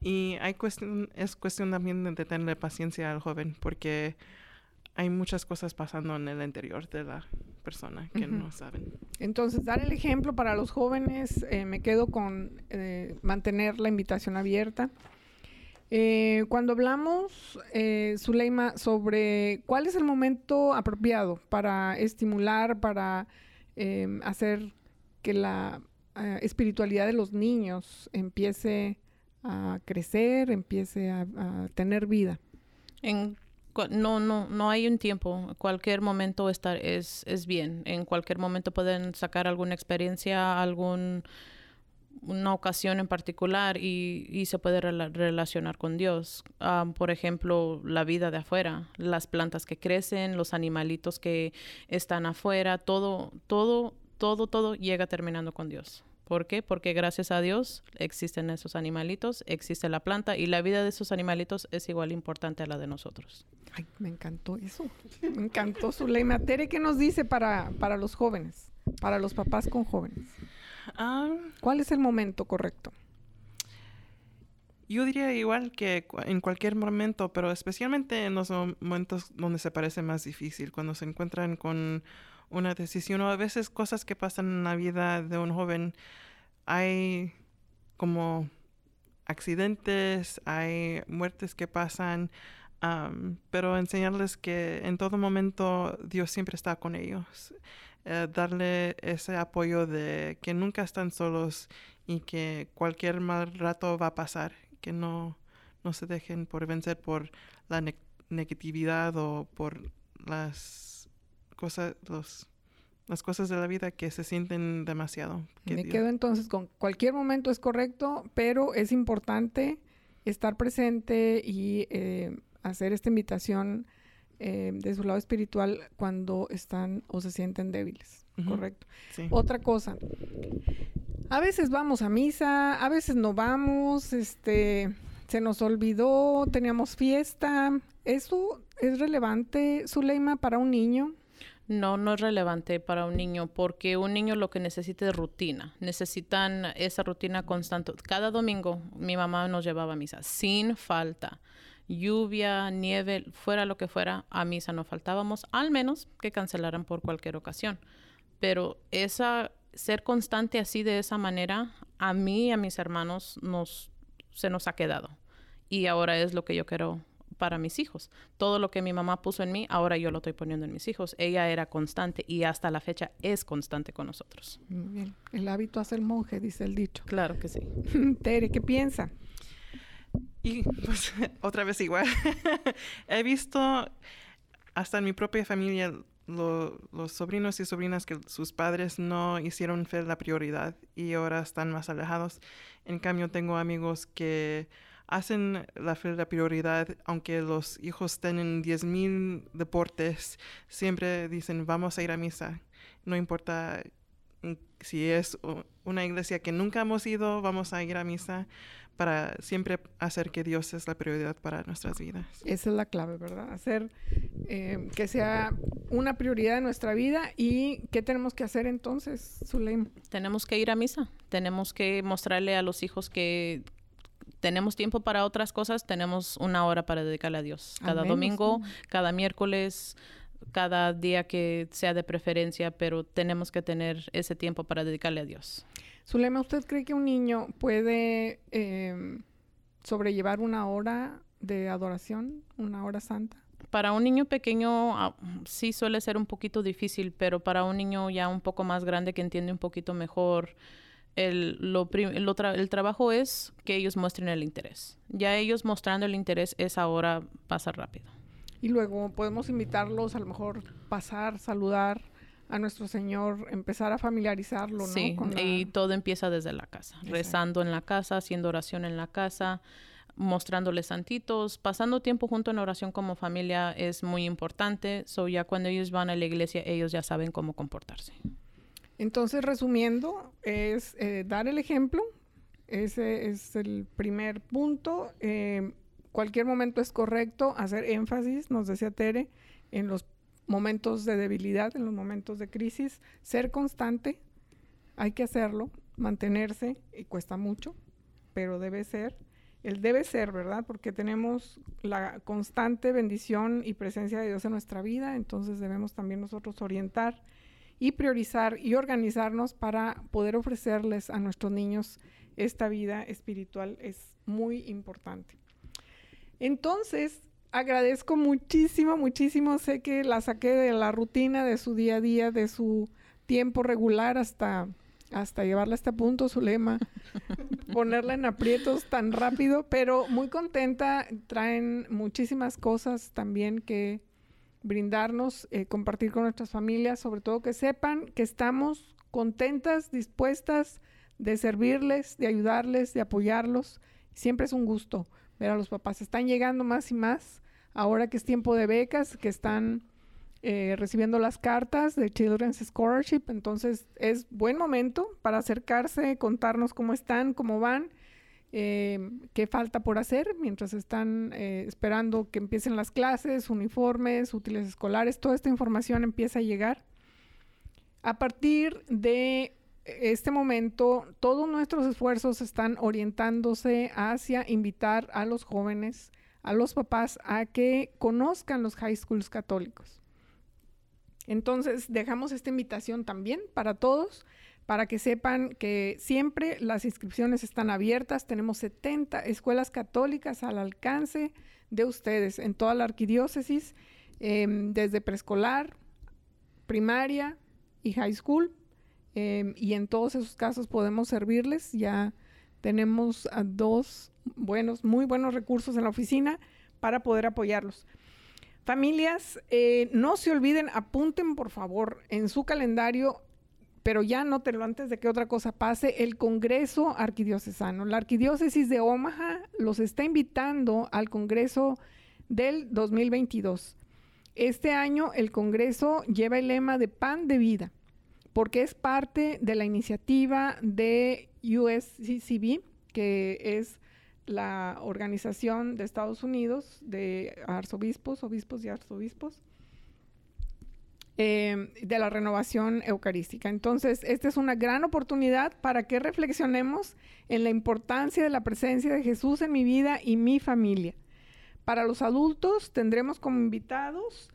y hay cuestión, es cuestión también de tenerle paciencia al joven porque hay muchas cosas pasando en el interior de la persona que no saben. Entonces, dar el ejemplo para los jóvenes, eh, me quedo con eh, mantener la invitación abierta. Eh, cuando hablamos, eh, Zuleima, sobre cuál es el momento apropiado para estimular, para em, hacer que la eh, espiritualidad de los niños empiece a crecer, empiece a, a tener vida. En no, no, no hay un tiempo. Cualquier momento estar es, es bien. En cualquier momento pueden sacar alguna experiencia, algún una ocasión en particular y, se puede rela- relacionar con Dios. Ah, por ejemplo, la vida de afuera, las plantas que crecen, los animalitos que están afuera, todo, todo, todo, todo llega terminando con Dios. ¿Por qué? Porque gracias a Dios existen esos animalitos, existe la planta y la vida de esos animalitos es igual importante a la de nosotros. Ay, me encantó eso. Me encantó Zuleima. Tere, ¿qué nos dice para, para los jóvenes? Para los papás con jóvenes. Ah, ¿Cuál es el momento correcto? yo diría igual que en cualquier momento, pero especialmente en los mom- momentos donde se parece más difícil, cuando se encuentran con una decisión o a veces cosas que pasan en la vida de un joven, hay como accidentes, hay muertes que pasan, pero enseñarles que en todo momento Dios siempre está con ellos. Eh, darle ese apoyo de que nunca están solos y que cualquier mal rato va a pasar, que no, no se dejen por vencer por la ne- negatividad o por las cosas, los, las cosas de la vida que se sienten demasiado. que Me Dios- quedo entonces con cualquier momento es correcto, pero es importante estar presente y eh, hacer esta invitación eh, de su lado espiritual cuando están o se sienten débiles. Correcto. Sí. Otra cosa. A veces vamos a misa, a veces no vamos, este, se nos olvidó, teníamos fiesta. ¿Eso es relevante, Zuleima, para un niño? No, no es relevante para un niño porque un niño lo que necesita es rutina. Necesitan esa rutina constante. Cada domingo mi mamá nos llevaba a misa sin falta. Lluvia, nieve, fuera lo que fuera, a misa no faltábamos, al menos que cancelaran por cualquier ocasión. Pero esa ser constante así de esa manera, a mí y a mis hermanos nos se nos ha quedado. Y ahora es lo que yo quiero para mis hijos. Todo lo que mi mamá puso en mí, ahora yo lo estoy poniendo en mis hijos. Ella era constante y hasta la fecha es constante con nosotros. Muy bien. El hábito hace el monje, dice el dicho. Claro que sí. Tere, ¿qué piensa? Y pues otra vez igual. He visto hasta en mi propia familia lo- los sobrinos y sobrinas que sus padres no hicieron fe la prioridad y ahora están más alejados. En cambio, tengo amigos que hacen la fe la prioridad, aunque los hijos estén en 10.000 deportes, siempre dicen vamos a ir a misa. No importa mm, si es una iglesia que nunca hemos ido, vamos a ir a misa para siempre hacer que Dios es la prioridad para nuestras vidas. Esa es la clave, ¿verdad? Hacer eh, que sea una prioridad de nuestra vida y ¿qué tenemos que hacer entonces, Zuleima? Tenemos que ir a misa. Tenemos que mostrarle a los hijos que tenemos tiempo para otras cosas. Tenemos una hora para dedicarle a Dios. Al Cada domingo, cada miércoles, cada día que sea de preferencia, pero tenemos que tener ese tiempo para dedicarle a Dios. Zulema, ¿usted cree que un niño puede eh, sobrellevar una hora de adoración, una hora santa? Para un niño pequeño ah, sí suele ser un poquito difícil, pero para un niño ya un poco más grande que entiende un poquito mejor, el, lo lo tra- el trabajo es que ellos muestren el interés. Ya ellos mostrando el interés, esa hora pasa rápido. Y luego podemos invitarlos a lo mejor pasar, saludar a nuestro Señor, empezar a familiarizarlo, ¿no? Sí, Con la- y todo empieza desde la casa, Exacto. rezando en la casa, haciendo oración en la casa, mostrándoles santitos, pasando tiempo junto en oración como familia es muy importante. So ya cuando ellos van a la iglesia, ellos ya saben cómo comportarse. Entonces, resumiendo, es eh, dar el ejemplo. Ese es el primer punto. Eh, cualquier momento es correcto hacer énfasis, nos decía Tere, en los momentos de debilidad, en los momentos de crisis. Ser constante, hay que hacerlo, mantenerse, y cuesta mucho, pero debe ser. El debe ser, ¿verdad? Porque tenemos la constante bendición y presencia de Dios en nuestra vida, entonces debemos también nosotros orientar y priorizar y organizarnos para poder ofrecerles a nuestros niños esta vida espiritual es muy importante. Entonces, agradezco muchísimo, muchísimo. Sé que la saqué de la rutina de su día a día, de su tiempo regular hasta, hasta llevarla a este punto, su lema, ponerla en aprietos tan rápido, pero muy contenta. Traen muchísimas cosas también que brindarnos, eh, compartir con nuestras familias, sobre todo que sepan que estamos contentas, dispuestas de servirles, de ayudarles, de apoyarlos. Siempre es un gusto ver a los papás. Están llegando más y más, ahora que es tiempo de becas, que están eh, recibiendo las cartas de Children's Scholarship, entonces es buen momento para acercarse, contarnos cómo están, cómo van eh, qué falta por hacer mientras están eh, esperando que empiecen las clases, uniformes, útiles escolares, toda esta información empieza a llegar. A partir de este momento, todos nuestros esfuerzos están orientándose hacia invitar a los jóvenes, a los papás, a que conozcan los high schools católicos. Entonces, dejamos esta invitación también para todos, para que sepan que siempre las inscripciones están abiertas. Tenemos 70 escuelas católicas al alcance de ustedes en toda la arquidiócesis, em, desde preescolar, primaria y high school. Em, y en todos esos casos podemos servirles. Ya tenemos a dos buenos, muy buenos recursos en la oficina para poder apoyarlos. Familias, eh, no se olviden, apunten por favor en su calendario pero ya nótelo antes de que otra cosa pase, el Congreso Arquidiocesano. La Arquidiócesis de Omaha los está invitando al Congreso del 2022. Este año el Congreso lleva el lema de pan de vida, porque es parte de la iniciativa de USCCB, que es la organización de Estados Unidos de arzobispos, obispos y arzobispos, Em, de la renovación eucarística. Entonces, esta es una gran oportunidad para que reflexionemos en la importancia de la presencia de Jesús en mi vida y mi familia. Para los adultos tendremos como invitados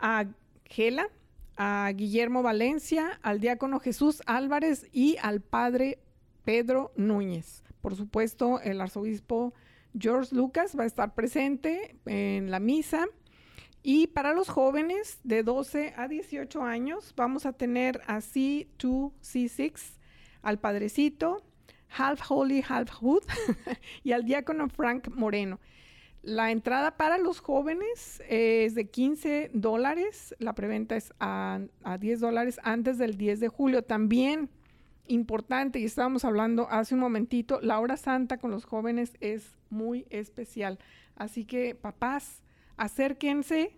a Gela, a Guillermo Valencia, al diácono Jesús Álvarez y al padre Pedro Núñez. Por supuesto, el arzobispo George Lucas va a estar presente en la misa y para los jóvenes de 12 a 18 años, vamos a tener a C2, C6, al Padrecito, Half Holy, Half Hood y al diácono Frank Moreno. La entrada para los jóvenes es de 15 dólares, la preventa es a 10 dólares antes del 10 de julio. También importante, y estábamos hablando hace un momentito, la hora santa con los jóvenes es muy especial. Así que papás, acérquense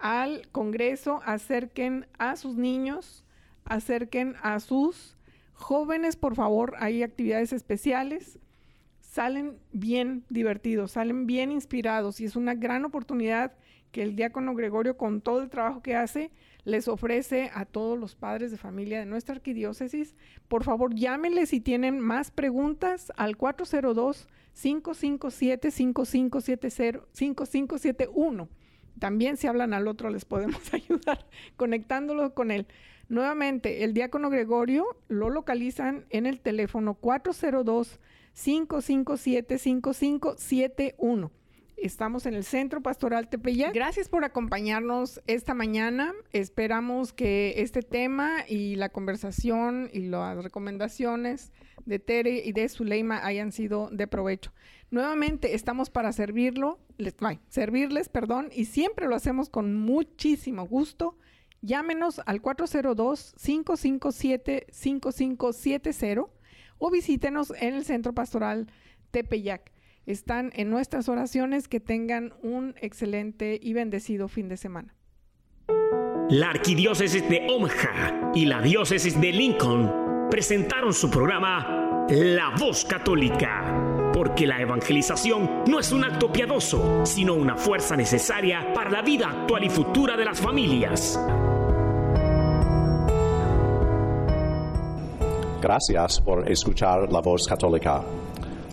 al Congreso, acerquen a sus niños, acerquen a sus jóvenes, por favor, hay actividades especiales, salen bien divertidos, salen bien inspirados y es una gran oportunidad que el diácono Gregorio, con todo el trabajo que hace, les ofrece a todos los padres de familia de nuestra arquidiócesis. Por favor, llámenle si tienen más preguntas al 402 557 5570 5571 también si hablan al otro les podemos ayudar conectándolo con él. Nuevamente, el diácono Gregorio lo localizan en el teléfono 402-557-5571. Estamos en el Centro Pastoral Tepeyac. Gracias por acompañarnos esta mañana. Esperamos que este tema y la conversación y las recomendaciones de Tere y de Zuleima hayan sido de provecho. Nuevamente estamos para servirlo, les, servirles, perdón, y siempre lo hacemos con muchísimo gusto. Llámenos al 402-557-5570 o visítenos en el Centro Pastoral Tepeyac. Están en nuestras oraciones. Que tengan un excelente y bendecido fin de semana. La Arquidiócesis de Omaha y la Diócesis de Lincoln presentaron su programa La Voz Católica porque la evangelización no es un acto piadoso, sino una fuerza necesaria para la vida actual y futura de las familias. Gracias por escuchar la voz católica.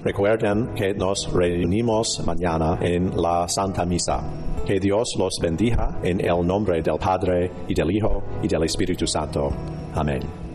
Recuerden que nos reunimos mañana en la Santa Misa. Que Dios los bendiga en el nombre del Padre y del Hijo y del Espíritu Santo. Amén.